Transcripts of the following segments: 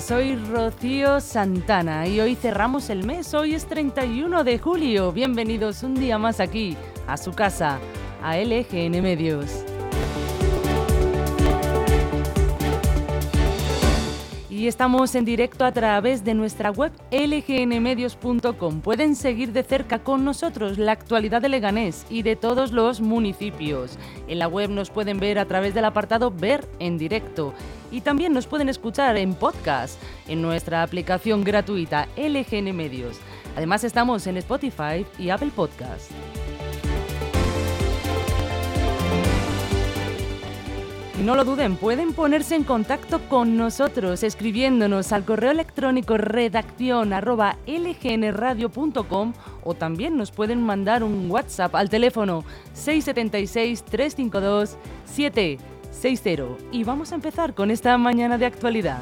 Soy Rocío Santana y hoy cerramos el mes, hoy es 31 de julio. Bienvenidos un día más aquí, a su casa, a LGN Medios. Y estamos en directo a través de nuestra web lgnmedios.com. Pueden seguir de cerca con nosotros la actualidad de Leganés y de todos los municipios. En la web nos pueden ver a través del apartado Ver en directo y también nos pueden escuchar en podcast en nuestra aplicación gratuita LGN Medios. Además estamos en Spotify y Apple Podcast. No lo duden, pueden ponerse en contacto con nosotros escribiéndonos al correo electrónico redacción lgnradio.com o también nos pueden mandar un WhatsApp al teléfono 676 352 760. Y vamos a empezar con esta mañana de actualidad.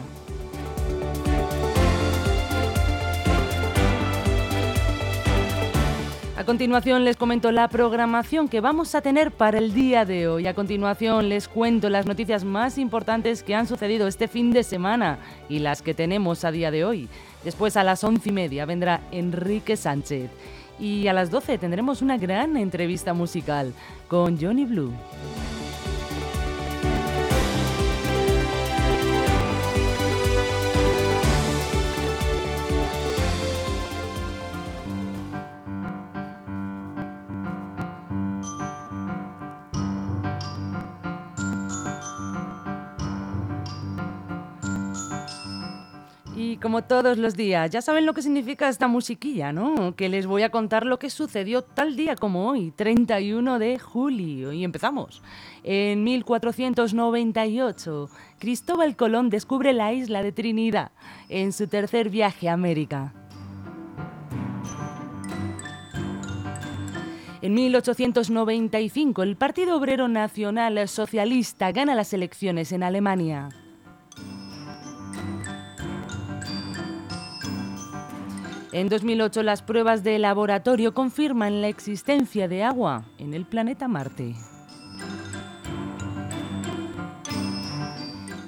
A continuación les comento la programación que vamos a tener para el día de hoy. A continuación les cuento las noticias más importantes que han sucedido este fin de semana y las que tenemos a día de hoy. Después a las once y media vendrá Enrique Sánchez. Y a las doce tendremos una gran entrevista musical con Johnny Blue. Como todos los días, ya saben lo que significa esta musiquilla, ¿no? Que les voy a contar lo que sucedió tal día como hoy, 31 de julio. Y empezamos. En 1498, Cristóbal Colón descubre la isla de Trinidad en su tercer viaje a América. En 1895, el Partido Obrero Nacional Socialista gana las elecciones en Alemania. En 2008 las pruebas de laboratorio confirman la existencia de agua en el planeta Marte.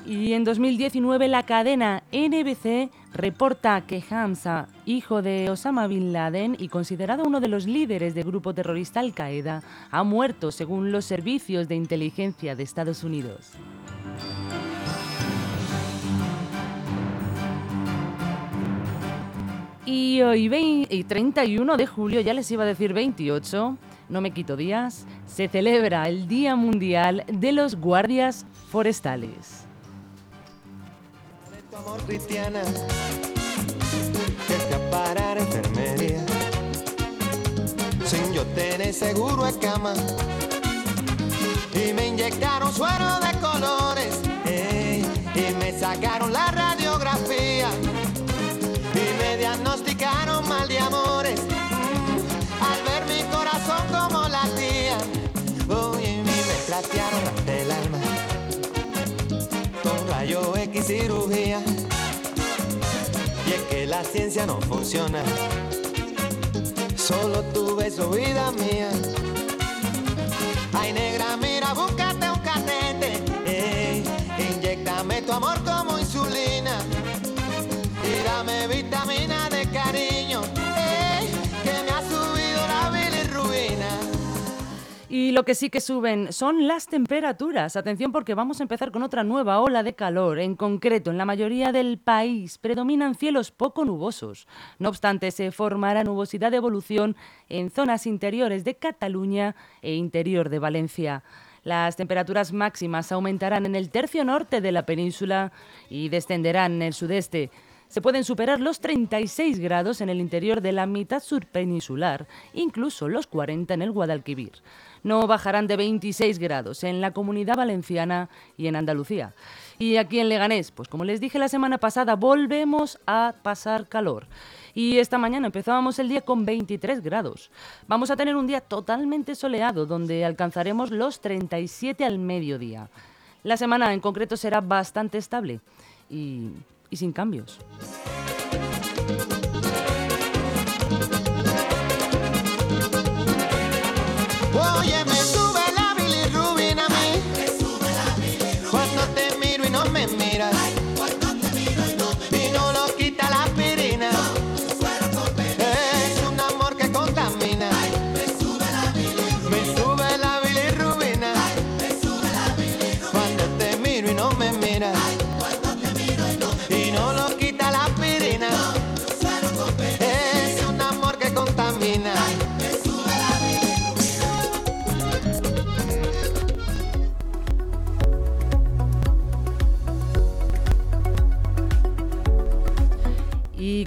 Y en 2019 la cadena NBC reporta que Hamza, hijo de Osama Bin Laden y considerado uno de los líderes del grupo terrorista Al-Qaeda, ha muerto según los servicios de inteligencia de Estados Unidos. Y hoy 31 de julio, ya les iba a decir 28, no me quito días, se celebra el Día Mundial de los Guardias Forestales. Sin yo tener seguro en cama. Y me inyectaron suero de colores y me sacaron la radiografía diagnosticaron mal de amores. Al ver mi corazón como latía, oye, me platearon el alma. Con rayo X cirugía. Y es que la ciencia no funciona. Solo tu beso, vida mía. Ay, negra, mira, búscate un canete. Eh, inyectame tu amor como insulina y dame vitamina cariño, bilirrubina. Y lo que sí que suben son las temperaturas. Atención porque vamos a empezar con otra nueva ola de calor. En concreto, en la mayoría del país predominan cielos poco nubosos. No obstante, se formará nubosidad de evolución en zonas interiores de Cataluña e interior de Valencia. Las temperaturas máximas aumentarán en el tercio norte de la península y descenderán en el sudeste. Se pueden superar los 36 grados en el interior de la mitad sur peninsular, incluso los 40 en el Guadalquivir. No bajarán de 26 grados en la comunidad valenciana y en Andalucía. Y aquí en Leganés, pues como les dije la semana pasada, volvemos a pasar calor. Y esta mañana empezábamos el día con 23 grados. Vamos a tener un día totalmente soleado, donde alcanzaremos los 37 al mediodía. La semana en concreto será bastante estable y, y sin cambios.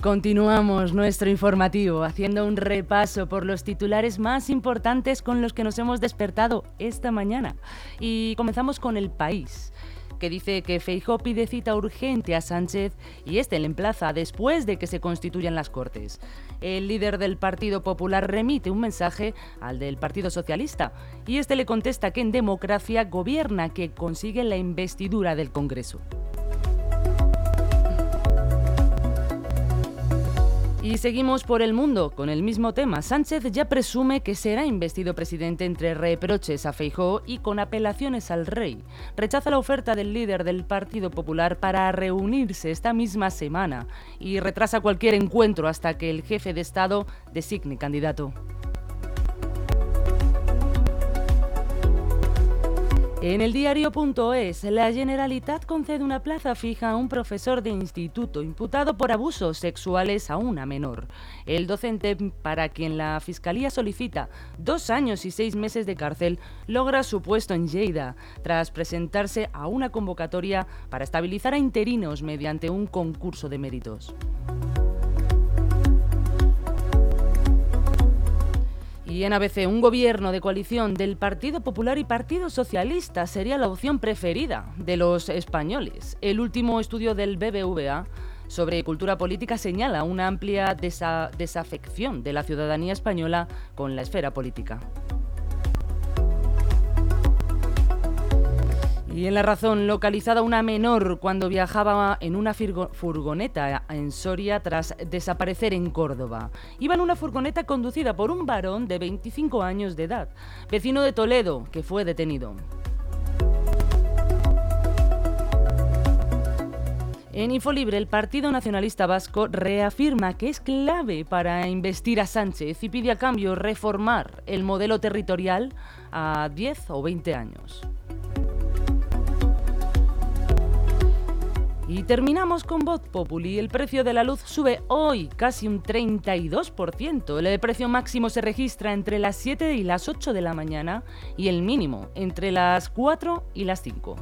Continuamos nuestro informativo haciendo un repaso por los titulares más importantes con los que nos hemos despertado esta mañana. Y comenzamos con el país que dice que Feijó pide cita urgente a Sánchez y este le emplaza después de que se constituyan las Cortes. El líder del Partido Popular remite un mensaje al del Partido Socialista y este le contesta que en democracia gobierna que consigue la investidura del Congreso. Y seguimos por el mundo con el mismo tema. Sánchez ya presume que será investido presidente entre reproches a Feijóo y con apelaciones al rey. Rechaza la oferta del líder del Partido Popular para reunirse esta misma semana y retrasa cualquier encuentro hasta que el jefe de Estado designe candidato. En el diario.es, la Generalitat concede una plaza fija a un profesor de instituto imputado por abusos sexuales a una menor. El docente, para quien la Fiscalía solicita dos años y seis meses de cárcel, logra su puesto en Lleida, tras presentarse a una convocatoria para estabilizar a interinos mediante un concurso de méritos. Y en ABC, un gobierno de coalición del Partido Popular y Partido Socialista sería la opción preferida de los españoles. El último estudio del BBVA sobre cultura política señala una amplia desa desafección de la ciudadanía española con la esfera política. Y en la razón, localizada una menor cuando viajaba en una furgoneta en Soria tras desaparecer en Córdoba. Iba en una furgoneta conducida por un varón de 25 años de edad, vecino de Toledo, que fue detenido. En Infolibre, el Partido Nacionalista Vasco reafirma que es clave para investir a Sánchez y pide a cambio reformar el modelo territorial a 10 o 20 años. Y terminamos con Voz Populi. El precio de la luz sube hoy casi un 32%. El precio máximo se registra entre las 7 y las 8 de la mañana y el mínimo entre las 4 y las 5.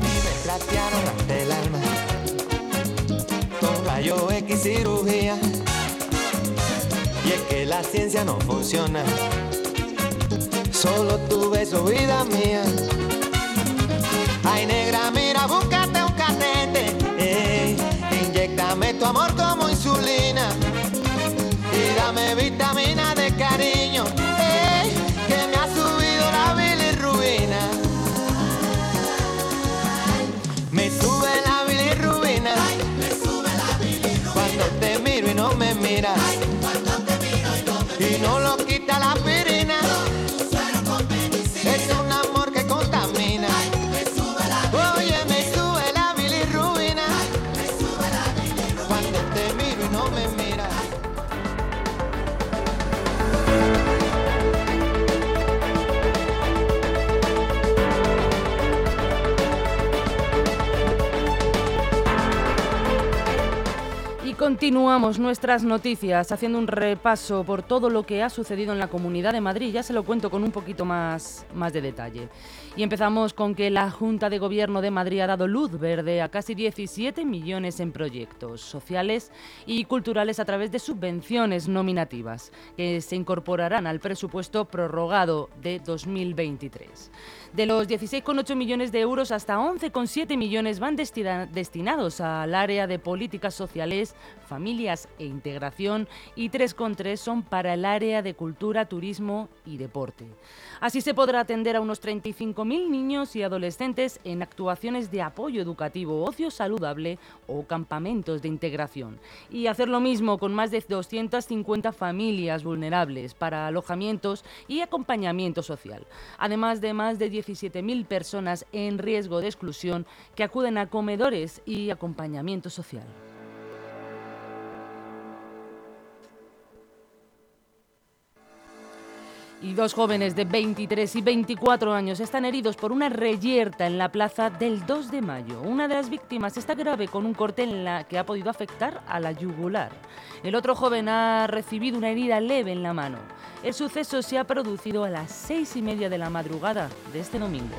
me platearon hasta el alma. Con rayo X cirugía. Y es que la ciencia no funciona. Solo tu beso, vida mía. Ay, negra, mira, búscate un catete. Ey, inyectame tu amor como insulina. Y dame vitamina de cariño. Ey, que me ha subido la bilirrubina. Me sube la bilirrubina. Cuando te miro y no me miras. Y no lo quita la aspirina. Continuamos nuestras noticias haciendo un repaso por todo lo que ha sucedido en la Comunidad de Madrid. Ya se lo cuento con un poquito más, más de detalle. Y empezamos con que la Junta de Gobierno de Madrid ha dado luz verde a casi 17 millones en proyectos sociales y culturales a través de subvenciones nominativas que se incorporarán al presupuesto prorrogado de 2023. De los 16,8 millones de euros, hasta 11,7 millones van destinados al área de políticas sociales, familias e integración y 3,3 son para el área de cultura, turismo y deporte. Así se podrá atender a unos 35.000 niños y adolescentes en actuaciones de apoyo educativo, ocio saludable o campamentos de integración. Y hacer lo mismo con más de 250 familias vulnerables para alojamientos y acompañamiento social. Además de más de 17.000 personas en riesgo de exclusión que acuden a comedores y acompañamiento social. Y dos jóvenes de 23 y 24 años están heridos por una reyerta en la plaza del 2 de mayo. Una de las víctimas está grave con un corte en la que ha podido afectar a la yugular. El otro joven ha recibido una herida leve en la mano. El suceso se ha producido a las seis y media de la madrugada de este domingo.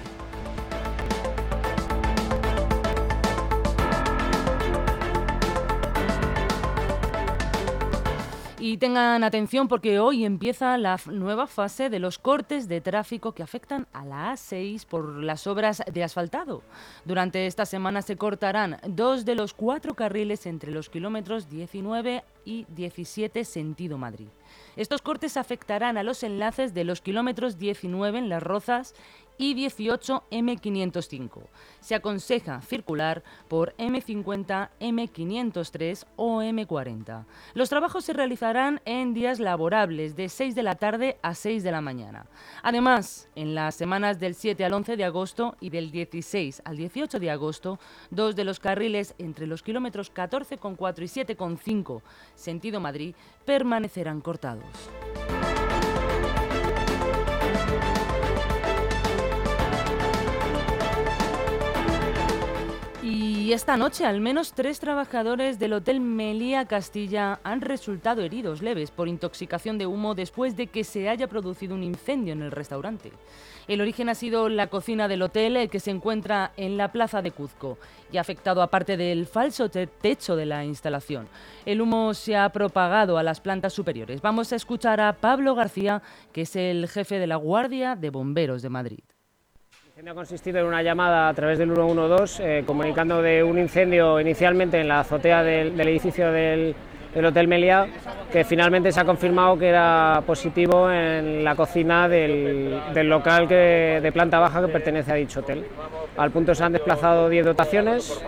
Y tengan atención porque hoy empieza la nueva fase de los cortes de tráfico que afectan a la A6 por las obras de asfaltado. Durante esta semana se cortarán dos de los cuatro carriles entre los kilómetros 19 y 17 sentido Madrid. Estos cortes afectarán a los enlaces de los kilómetros 19 en Las Rozas y 18 M505. Se aconseja circular por M50, M503 o M40. Los trabajos se realizarán en días laborables de 6 de la tarde a 6 de la mañana. Además, en las semanas del 7 al 11 de agosto y del 16 al 18 de agosto, dos de los carriles entre los kilómetros 14,4 y 7,5 sentido Madrid permanecerán cortados. Y esta noche al menos tres trabajadores del Hotel Melía Castilla han resultado heridos leves por intoxicación de humo después de que se haya producido un incendio en el restaurante. El origen ha sido la cocina del hotel eh, que se encuentra en la plaza de Cuzco y ha afectado a parte del falso techo de la instalación. El humo se ha propagado a las plantas superiores. Vamos a escuchar a Pablo García, que es el jefe de la Guardia de Bomberos de Madrid ha consistido en una llamada a través del 112 eh, comunicando de un incendio inicialmente en la azotea del, edificio del, Hotel Meliá, que finalmente se ha confirmado que era positivo en la cocina del, local de planta baja que pertenece a dicho hotel. Al punto se han desplazado 10 dotaciones.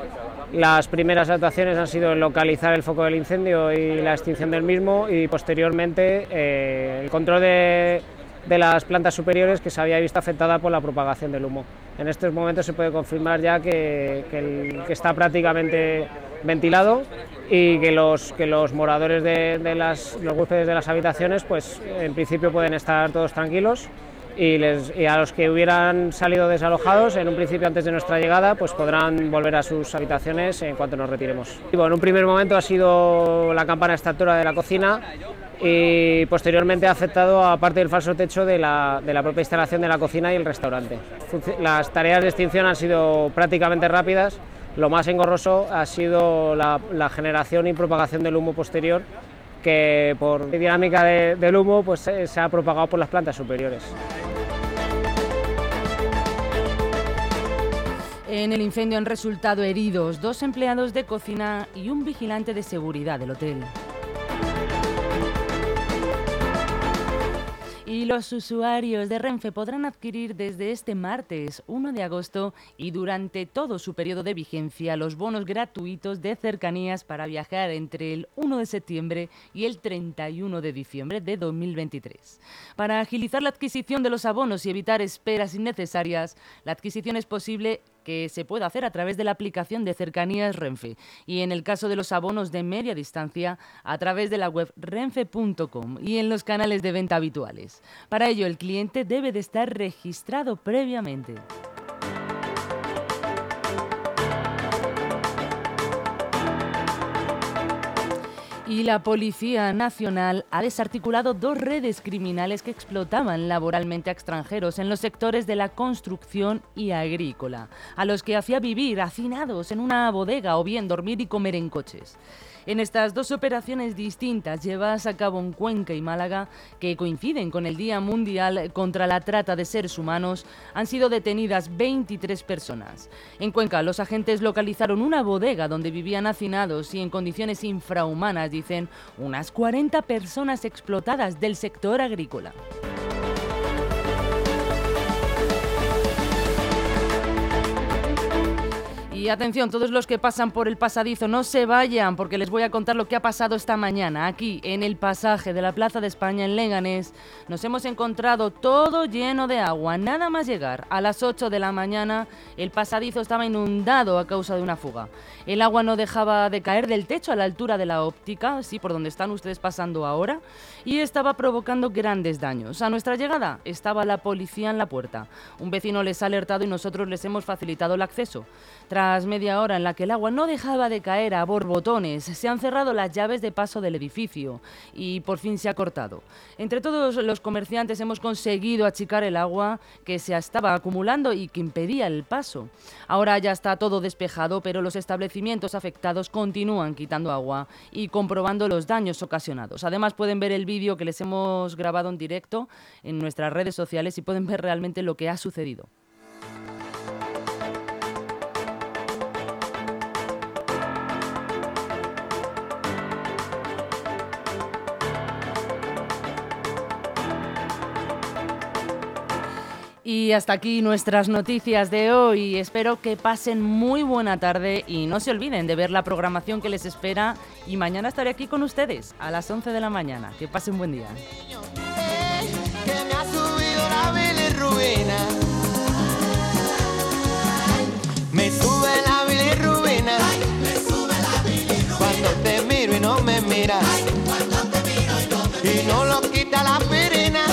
Las primeras actuaciones han sido localizar el foco del incendio y la extinción del mismo y posteriormente eh, el control de de las plantas superiores que se había visto afectada por la propagación del humo. En estos momentos se puede confirmar ya que, está prácticamente ventilado y que los, que los moradores de, las, los de las habitaciones pues en principio pueden estar todos tranquilos y, a los que hubieran salido desalojados en un principio antes de nuestra llegada pues podrán volver a sus habitaciones en cuanto nos retiremos. Bueno, en un primer momento ha sido la campana extractora de la cocina y posteriormente ha afectado a parte del falso techo de la, de la, propia instalación de la cocina y el restaurante. Las tareas de extinción han sido prácticamente rápidas, lo más engorroso ha sido la, generación y propagación del humo posterior que por dinámica del humo pues, se ha propagado por las plantas superiores. En el incendio han resultado heridos dos empleados de cocina y un vigilante de seguridad del hotel. Y los usuarios de Renfe podrán adquirir desde este martes 1 de agosto y durante todo su periodo de vigencia los bonos gratuitos de cercanías para viajar entre el 1 de septiembre y el 31 de diciembre de 2023. Para agilizar la adquisición de los abonos y evitar esperas innecesarias, la adquisición es posible que se puede hacer a través de la aplicación de cercanías Renfe y en el caso de los abonos de media distancia a través de la web renfe.com y en los canales de venta habituales. Para ello el cliente debe de estar registrado previamente. Y la Policía Nacional ha desarticulado dos redes criminales que explotaban laboralmente a extranjeros en los sectores de la construcción y agrícola, a los que hacía vivir hacinados en una bodega o bien dormir y comer en coches. En estas dos operaciones distintas llevadas a cabo en Cuenca y Málaga, que coinciden con el Día Mundial contra la Trata de Seres Humanos, han sido detenidas 23 personas. En Cuenca, los agentes localizaron una bodega donde vivían hacinados y en condiciones infrahumanas, dicen, unas 40 personas explotadas del sector agrícola. Atención, todos los que pasan por el pasadizo, no se vayan porque les voy a contar lo que ha pasado esta mañana. Aquí, en el pasaje de la Plaza de España en Leganés, nos hemos encontrado todo lleno de agua. Nada más llegar a las 8 de la mañana, el pasadizo estaba inundado a causa de una fuga. El agua no dejaba de caer del techo a la altura de la óptica, sí, por donde están ustedes pasando ahora, y estaba provocando grandes daños. A nuestra llegada estaba la policía en la puerta. Un vecino les ha alertado y nosotros les hemos facilitado el acceso. Media hora en la que el agua no dejaba de caer a borbotones, se han cerrado las llaves de paso del edificio y por fin se ha cortado. Entre todos los comerciantes hemos conseguido achicar el agua que se estaba acumulando y que impedía el paso. Ahora ya está todo despejado, pero los establecimientos afectados continúan quitando agua y comprobando los daños ocasionados. Además pueden ver el vídeo que les hemos grabado en directo en nuestras redes sociales y pueden ver realmente lo que ha sucedido. Y hasta aquí nuestras noticias de hoy. Espero que pasen muy buena tarde y no se olviden de ver la programación que les espera. Y mañana estaré aquí con ustedes a las 11 de la mañana. Que pasen buen día. Me sube la bilirrubina. Me sube la bilirrubina. Cuando te miro y no me miras. Cuando te miro y no me miras. Y no lo quita la pirina.